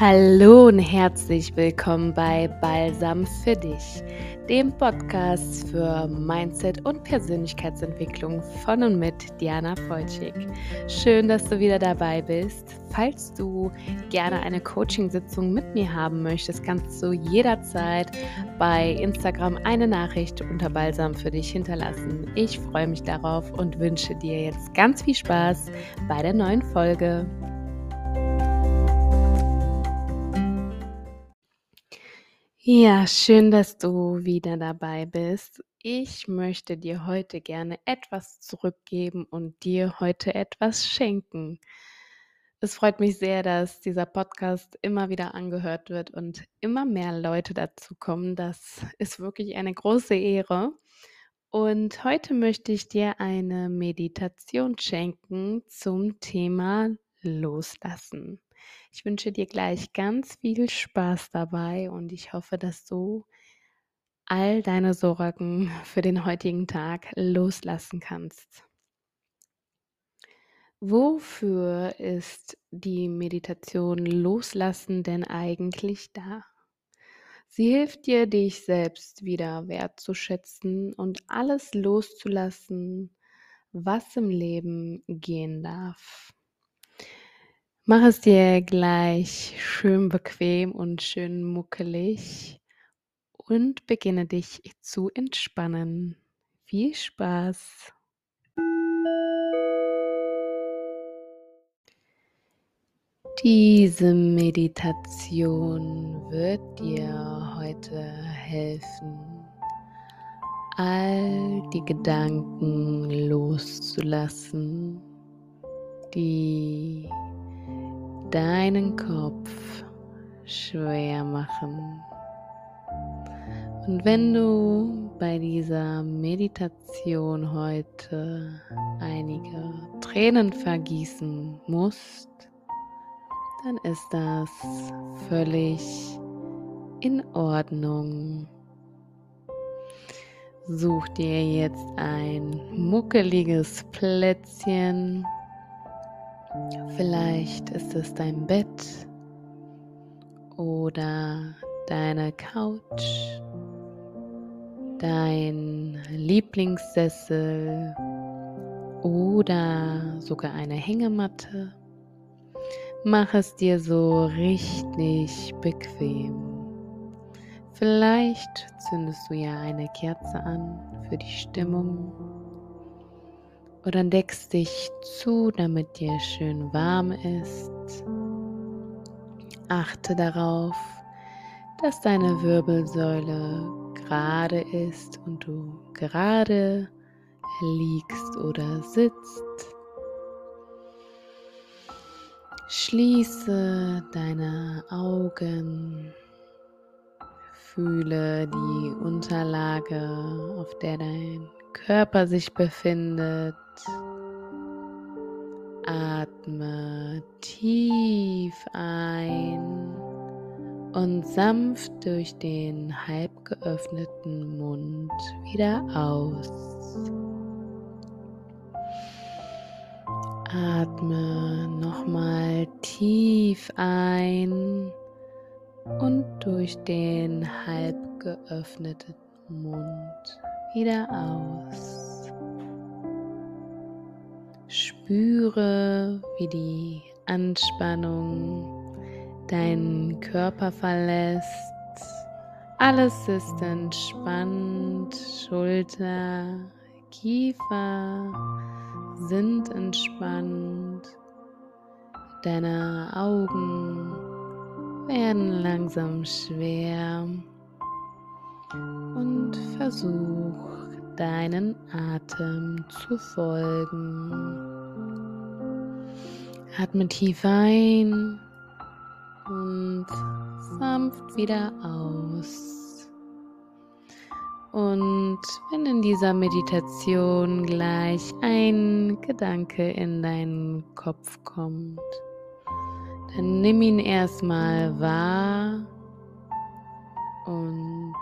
Hallo und herzlich willkommen bei Balsam für dich, dem Podcast für Mindset und Persönlichkeitsentwicklung von und mit Diana Feutschig. Schön, dass du wieder dabei bist. Falls du gerne eine Coaching-Sitzung mit mir haben möchtest, kannst du jederzeit bei Instagram eine Nachricht unter Balsam für dich hinterlassen. Ich freue mich darauf und wünsche dir jetzt ganz viel Spaß bei der neuen Folge. Ja, schön, dass du wieder dabei bist. Ich möchte dir heute gerne etwas zurückgeben und dir heute etwas schenken. Es freut mich sehr, dass dieser Podcast immer wieder angehört wird und immer mehr Leute dazu kommen. Das ist wirklich eine große Ehre. Und heute möchte ich dir eine Meditation schenken zum Thema Loslassen. Ich wünsche dir gleich ganz viel Spaß dabei und ich hoffe, dass du all deine Sorgen für den heutigen Tag loslassen kannst. Wofür ist die Meditation Loslassen denn eigentlich da? Sie hilft dir, dich selbst wieder wertzuschätzen und alles loszulassen, was im Leben gehen darf. Mach es dir gleich schön bequem und schön muckelig und beginne dich zu entspannen. Viel Spaß! Diese Meditation wird dir heute helfen, all die Gedanken loszulassen, die deinen Kopf schwer machen. Und wenn du bei dieser Meditation heute einige Tränen vergießen musst, dann ist das völlig in Ordnung. Such dir jetzt ein muckeliges Plätzchen, Vielleicht ist es dein Bett oder deine Couch, dein Lieblingssessel oder sogar eine Hängematte. Mach es dir so richtig bequem. Vielleicht zündest du ja eine Kerze an für die Stimmung oder deckst dich zu, damit dir schön warm ist. Achte darauf, dass deine Wirbelsäule gerade ist und du gerade liegst oder sitzt. Schließe deine Augen. Fühle die Unterlage, auf der dein Körper sich befindet. Atme tief ein und sanft durch den halb geöffneten Mund wieder aus. Atme nochmal tief ein und durch den halb geöffneten Mund wieder aus. Spüre, wie die Anspannung deinen Körper verlässt. Alles ist entspannt, Schulter, Kiefer sind entspannt. Deine Augen werden langsam schwer und versuch deinen Atem zu folgen. Atme tief ein und sanft wieder aus. Und wenn in dieser Meditation gleich ein Gedanke in deinen Kopf kommt, dann nimm ihn erstmal wahr und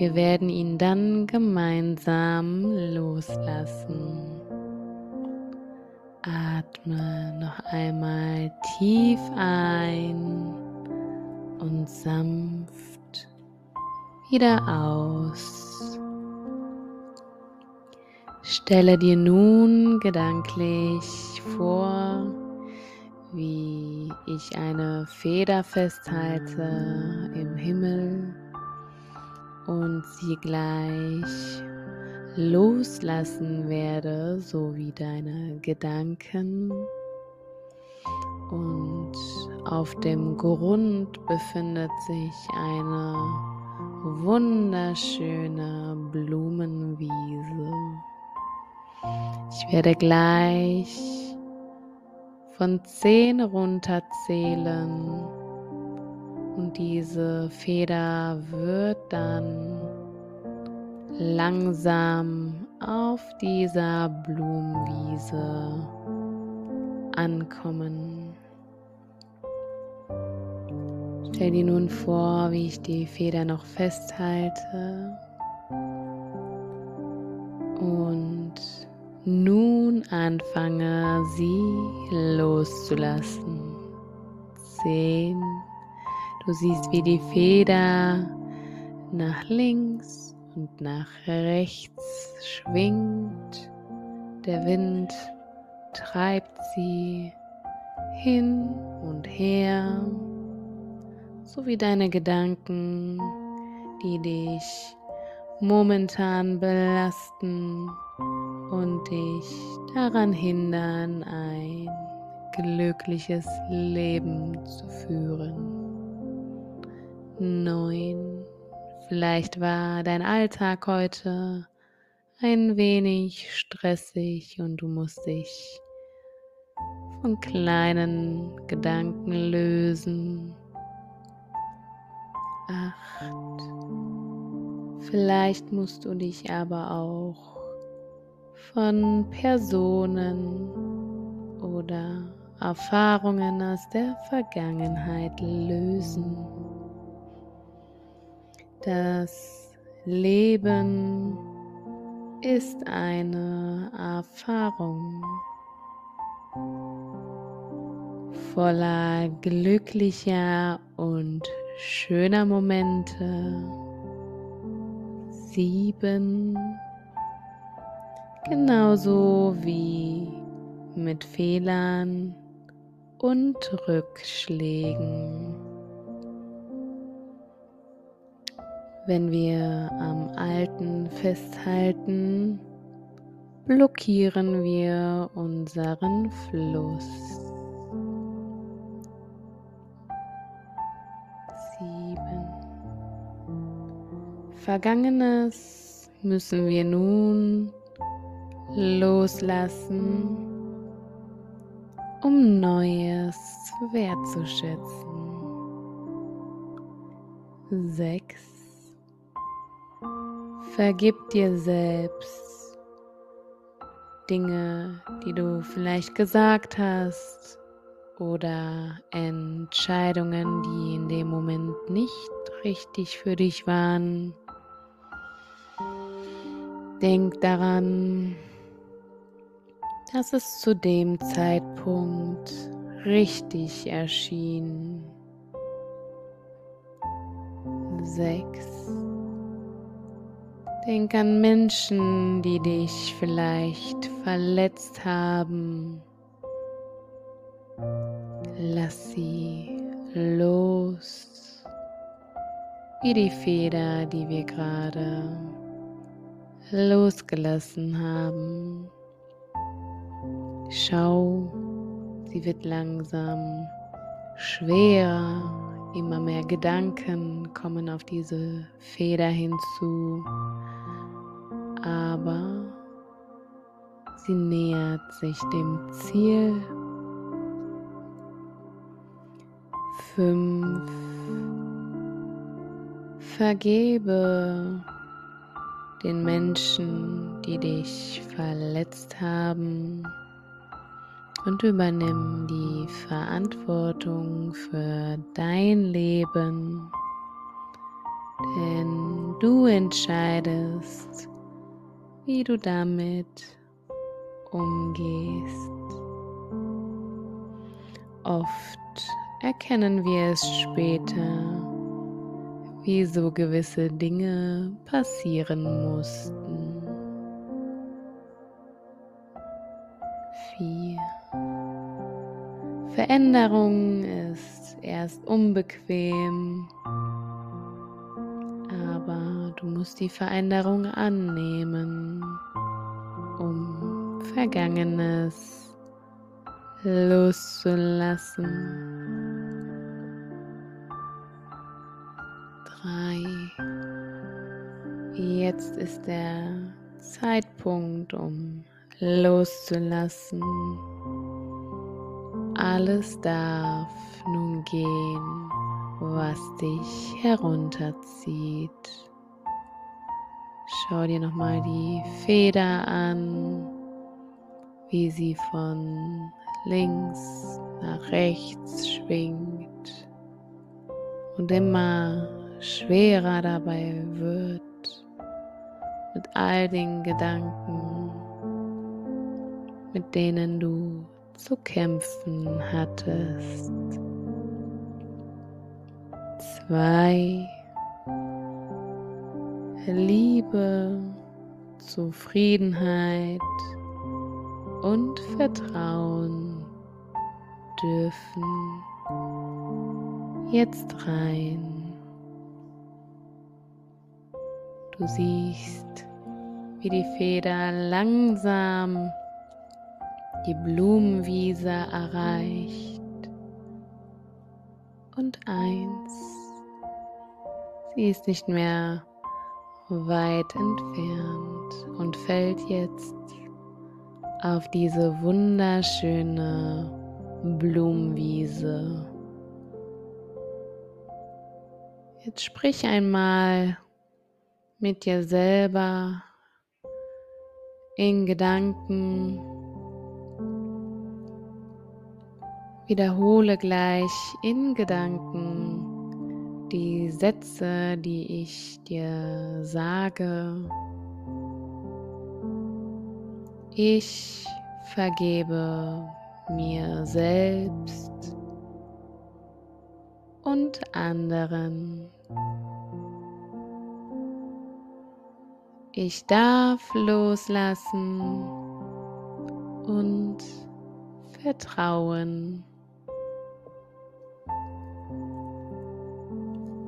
wir werden ihn dann gemeinsam loslassen. Atme noch einmal tief ein und sanft wieder aus. Stelle dir nun gedanklich vor, wie ich eine Feder festhalte im Himmel und sie gleich loslassen werde, so wie deine Gedanken. Und auf dem Grund befindet sich eine wunderschöne Blumenwiese. Ich werde gleich von zehn runterzählen und diese Feder wird dann langsam auf dieser Blumenwiese ankommen. Stell dir nun vor, wie ich die Feder noch festhalte und nun anfange, sie loszulassen. Zehn. Du siehst, wie die Feder nach links und nach rechts schwingt. Der Wind treibt sie hin und her, so wie deine Gedanken, die dich momentan belasten und dich daran hindern, ein glückliches Leben zu führen. Neun Vielleicht war dein Alltag heute ein wenig stressig und du musst dich von kleinen Gedanken lösen. Acht. Vielleicht musst du dich aber auch von Personen oder Erfahrungen aus der Vergangenheit lösen. Das Leben ist eine Erfahrung voller glücklicher und schöner Momente. Sieben, genauso wie mit Fehlern und Rückschlägen. Wenn wir am Alten festhalten, blockieren wir unseren Fluss. Sieben. Vergangenes müssen wir nun loslassen, um Neues wertzuschätzen. Sechs. Vergib dir selbst Dinge, die du vielleicht gesagt hast oder Entscheidungen, die in dem Moment nicht richtig für dich waren. Denk daran, dass es zu dem Zeitpunkt richtig erschien. Sechs. Denk an Menschen, die dich vielleicht verletzt haben. Lass sie los, wie die Feder, die wir gerade losgelassen haben. Schau, sie wird langsam schwerer Immer mehr Gedanken kommen auf diese Feder hinzu, aber sie nähert sich dem Ziel. Fünf. Vergebe den Menschen, die dich verletzt haben und übernimm die Verantwortung für dein Leben, denn du entscheidest, wie du damit umgehst. Oft erkennen wir es später, wieso gewisse Dinge passieren mussten. Veränderung ist erst unbequem, aber du musst die Veränderung annehmen, um Vergangenes loszulassen. Drei. Jetzt ist der Zeitpunkt, um loszulassen. Alles darf nun gehen, was dich herunterzieht. Schau dir nochmal die Feder an, wie sie von links nach rechts schwingt und immer schwerer dabei wird mit all den Gedanken, mit denen du zu kämpfen hattest. Zwei Liebe, Zufriedenheit und Vertrauen dürfen jetzt rein. Du siehst, wie die Feder langsam die Blumenwiese erreicht. Und eins, sie ist nicht mehr weit entfernt und fällt jetzt auf diese wunderschöne Blumenwiese. Jetzt sprich einmal mit dir selber in Gedanken Wiederhole gleich in Gedanken die Sätze, die ich dir sage. Ich vergebe mir selbst und anderen. Ich darf loslassen und vertrauen.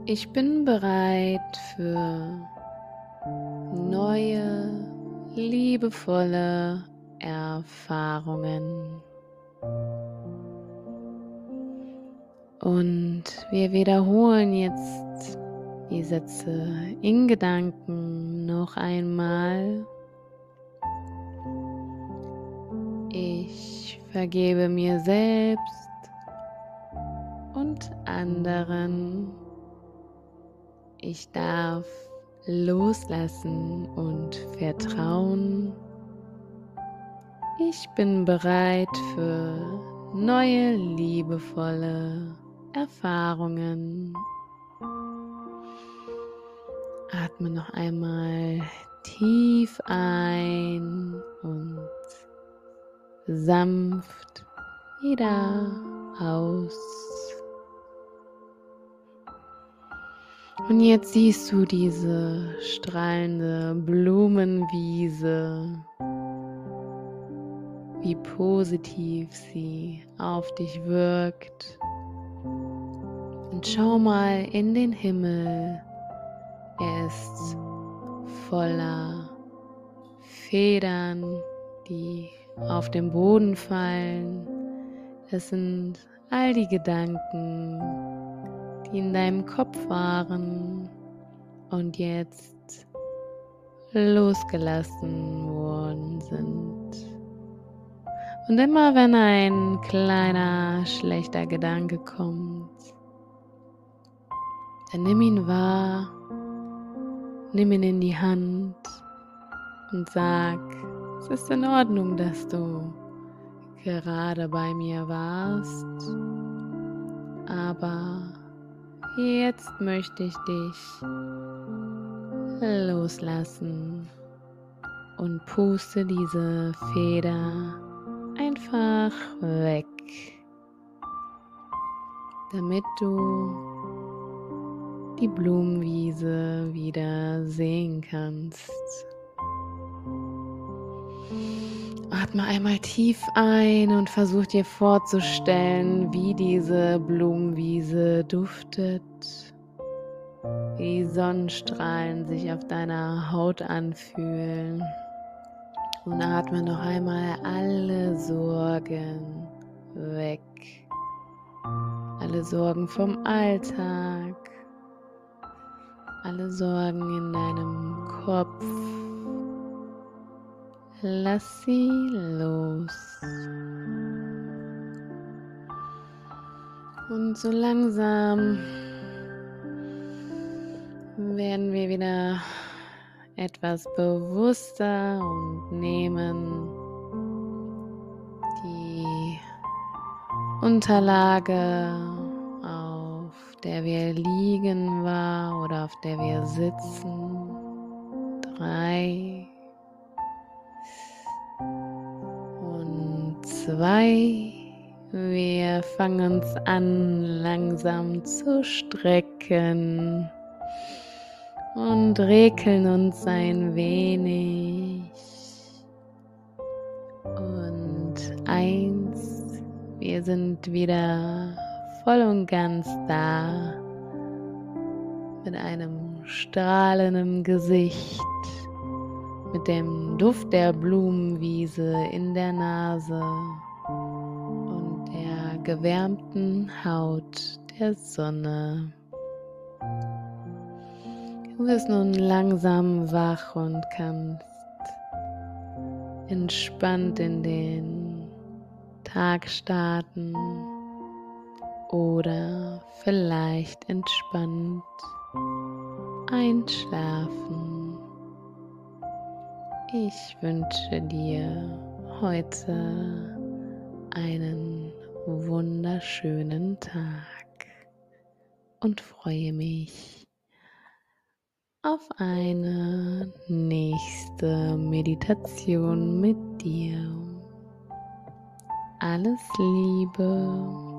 Ich bin bereit für neue, liebevolle Erfahrungen. Und wir wiederholen jetzt die Sätze in Gedanken noch einmal. Ich vergebe mir selbst und anderen. Ich darf loslassen und vertrauen. Ich bin bereit für neue liebevolle Erfahrungen. Atme noch einmal tief ein und sanft wieder aus. Und jetzt siehst du diese strahlende Blumenwiese, wie positiv sie auf dich wirkt. Und schau mal in den Himmel. Er ist voller Federn, die auf den Boden fallen. Es sind all die Gedanken, die in deinem Kopf waren und jetzt losgelassen worden sind. Und immer wenn ein kleiner schlechter Gedanke kommt, dann nimm ihn wahr, nimm ihn in die Hand und sag, es ist in Ordnung, dass du gerade bei mir warst, aber Jetzt möchte ich dich loslassen und puste diese Feder einfach weg. damit du die Blumenwiese wieder sehen kannst. Atme einmal tief ein und versuch dir vorzustellen, wie diese Blumenwiese duftet, wie die Sonnenstrahlen sich auf deiner Haut anfühlen. Und atme noch einmal alle Sorgen weg. Alle Sorgen vom Alltag, alle Sorgen in deinem Kopf. Lass sie los. Und so langsam werden wir wieder etwas bewusster und nehmen die Unterlage, auf der wir liegen war oder auf der wir sitzen. Drei zwei. Wir fangen uns an, langsam zu strecken und rekeln uns ein wenig. Und eins, wir sind wieder voll und ganz da mit einem strahlenden Gesicht, mit dem Duft der Blumenwiese in der Nase und der gewärmten Haut der Sonne. Du bist nun langsam wach und kannst entspannt in den Tag starten oder vielleicht entspannt einschlafen. Ich wünsche dir heute einen wunderschönen Tag und freue mich auf eine nächste Meditation mit dir. Alles Liebe.